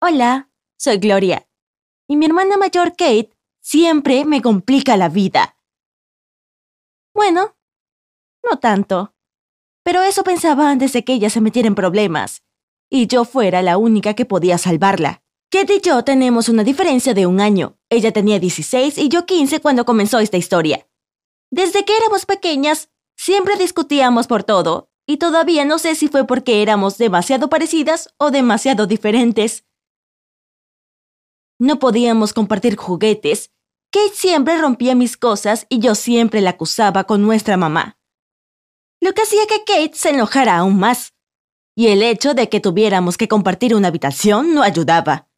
Hola, soy Gloria. Y mi hermana mayor Kate siempre me complica la vida. Bueno, no tanto. Pero eso pensaba antes de que ella se metiera en problemas y yo fuera la única que podía salvarla. Kate y yo tenemos una diferencia de un año. Ella tenía 16 y yo 15 cuando comenzó esta historia. Desde que éramos pequeñas, siempre discutíamos por todo, y todavía no sé si fue porque éramos demasiado parecidas o demasiado diferentes. No podíamos compartir juguetes. Kate siempre rompía mis cosas y yo siempre la acusaba con nuestra mamá. Lo que hacía que Kate se enojara aún más. Y el hecho de que tuviéramos que compartir una habitación no ayudaba.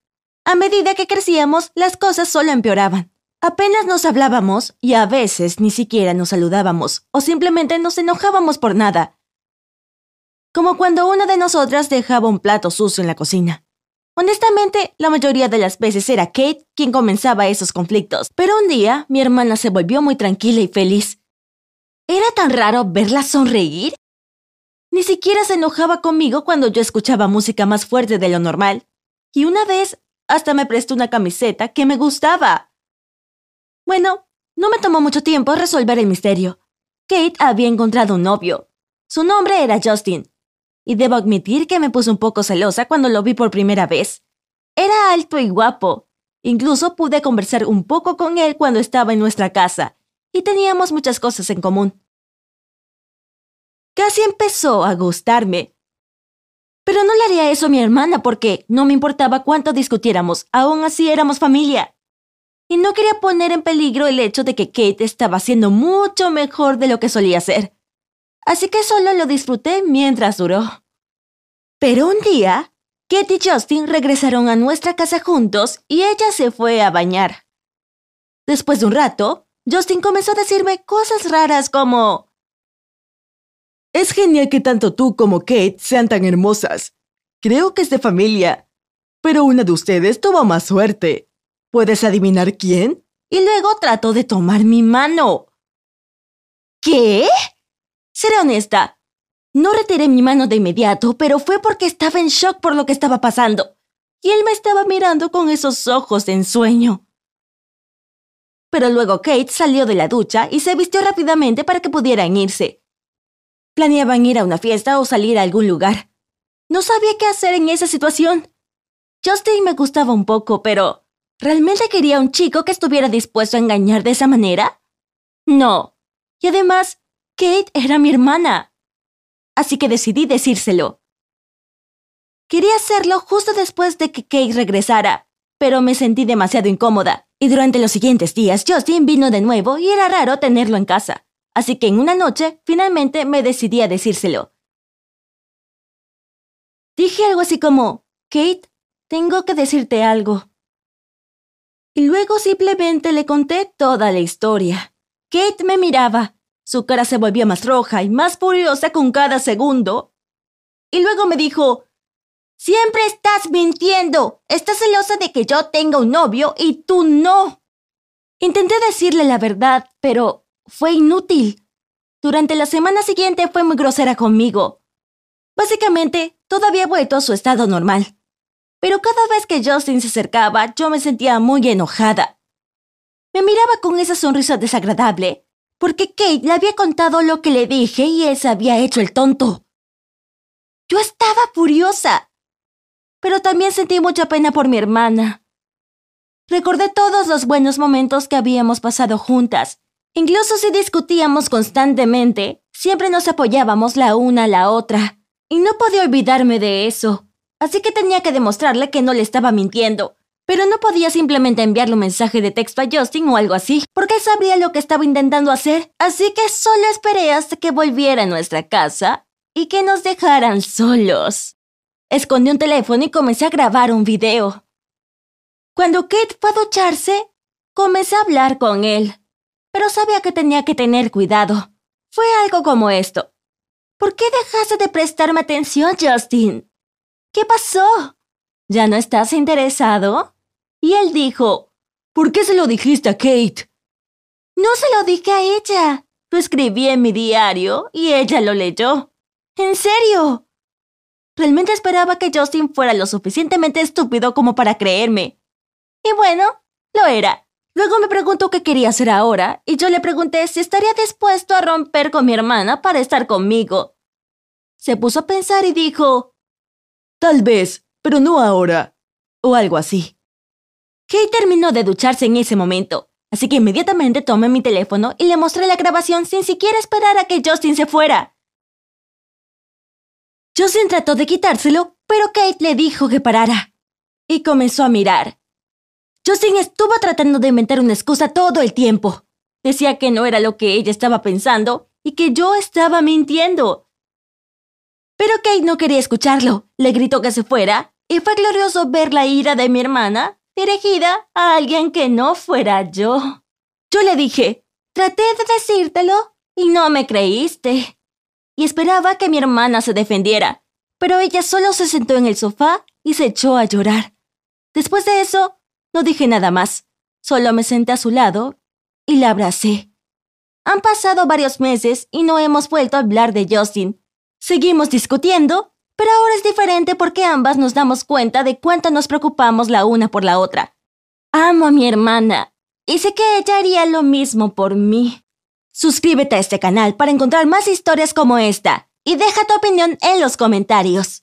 A medida que crecíamos, las cosas solo empeoraban. Apenas nos hablábamos y a veces ni siquiera nos saludábamos o simplemente nos enojábamos por nada. Como cuando una de nosotras dejaba un plato sucio en la cocina. Honestamente, la mayoría de las veces era Kate quien comenzaba esos conflictos, pero un día mi hermana se volvió muy tranquila y feliz. ¿Era tan raro verla sonreír? Ni siquiera se enojaba conmigo cuando yo escuchaba música más fuerte de lo normal. Y una vez hasta me prestó una camiseta que me gustaba. Bueno, no me tomó mucho tiempo resolver el misterio. Kate había encontrado un novio. Su nombre era Justin. Y debo admitir que me puse un poco celosa cuando lo vi por primera vez. Era alto y guapo. Incluso pude conversar un poco con él cuando estaba en nuestra casa, y teníamos muchas cosas en común. Casi empezó a gustarme, pero no le haría eso a mi hermana porque no me importaba cuánto discutiéramos, aún así éramos familia. Y no quería poner en peligro el hecho de que Kate estaba haciendo mucho mejor de lo que solía ser. Así que solo lo disfruté mientras duró. Pero un día, Kate y Justin regresaron a nuestra casa juntos y ella se fue a bañar. Después de un rato, Justin comenzó a decirme cosas raras como... Es genial que tanto tú como Kate sean tan hermosas. Creo que es de familia. Pero una de ustedes tuvo más suerte. ¿Puedes adivinar quién? Y luego trató de tomar mi mano. ¿Qué? Seré honesta. No retiré mi mano de inmediato, pero fue porque estaba en shock por lo que estaba pasando. Y él me estaba mirando con esos ojos de ensueño. Pero luego Kate salió de la ducha y se vistió rápidamente para que pudieran irse. Planeaban ir a una fiesta o salir a algún lugar. No sabía qué hacer en esa situación. Justin me gustaba un poco, pero ¿realmente quería un chico que estuviera dispuesto a engañar de esa manera? No. Y además, Kate era mi hermana. Así que decidí decírselo. Quería hacerlo justo después de que Kate regresara, pero me sentí demasiado incómoda, y durante los siguientes días Justin vino de nuevo y era raro tenerlo en casa. Así que en una noche, finalmente me decidí a decírselo. Dije algo así como, Kate, tengo que decirte algo. Y luego simplemente le conté toda la historia. Kate me miraba. Su cara se volvía más roja y más furiosa con cada segundo. Y luego me dijo, Siempre estás mintiendo. Estás celosa de que yo tenga un novio y tú no. Intenté decirle la verdad, pero fue inútil. Durante la semana siguiente fue muy grosera conmigo. Básicamente, todo había vuelto a su estado normal. Pero cada vez que Justin se acercaba, yo me sentía muy enojada. Me miraba con esa sonrisa desagradable, porque Kate le había contado lo que le dije y él se había hecho el tonto. Yo estaba furiosa, pero también sentí mucha pena por mi hermana. Recordé todos los buenos momentos que habíamos pasado juntas Incluso si discutíamos constantemente, siempre nos apoyábamos la una a la otra. Y no podía olvidarme de eso. Así que tenía que demostrarle que no le estaba mintiendo. Pero no podía simplemente enviarle un mensaje de texto a Justin o algo así, porque él sabría lo que estaba intentando hacer. Así que solo esperé hasta que volviera a nuestra casa y que nos dejaran solos. Escondí un teléfono y comencé a grabar un video. Cuando Kate fue a ducharse, comencé a hablar con él pero sabía que tenía que tener cuidado. Fue algo como esto. ¿Por qué dejaste de prestarme atención, Justin? ¿Qué pasó? ¿Ya no estás interesado? Y él dijo, ¿por qué se lo dijiste a Kate? No se lo dije a ella. Lo escribí en mi diario y ella lo leyó. ¿En serio? Realmente esperaba que Justin fuera lo suficientemente estúpido como para creerme. Y bueno, lo era. Luego me preguntó qué quería hacer ahora, y yo le pregunté si estaría dispuesto a romper con mi hermana para estar conmigo. Se puso a pensar y dijo, Tal vez, pero no ahora. O algo así. Kate terminó de ducharse en ese momento, así que inmediatamente tomé mi teléfono y le mostré la grabación sin siquiera esperar a que Justin se fuera. Justin trató de quitárselo, pero Kate le dijo que parara. Y comenzó a mirar. Justin estuvo tratando de inventar una excusa todo el tiempo. Decía que no era lo que ella estaba pensando y que yo estaba mintiendo. Pero Kate no quería escucharlo. Le gritó que se fuera y fue glorioso ver la ira de mi hermana dirigida a alguien que no fuera yo. Yo le dije, traté de decírtelo y no me creíste. Y esperaba que mi hermana se defendiera, pero ella solo se sentó en el sofá y se echó a llorar. Después de eso, no dije nada más, solo me senté a su lado y la abracé. Han pasado varios meses y no hemos vuelto a hablar de Justin. Seguimos discutiendo, pero ahora es diferente porque ambas nos damos cuenta de cuánto nos preocupamos la una por la otra. Amo a mi hermana y sé que ella haría lo mismo por mí. Suscríbete a este canal para encontrar más historias como esta y deja tu opinión en los comentarios.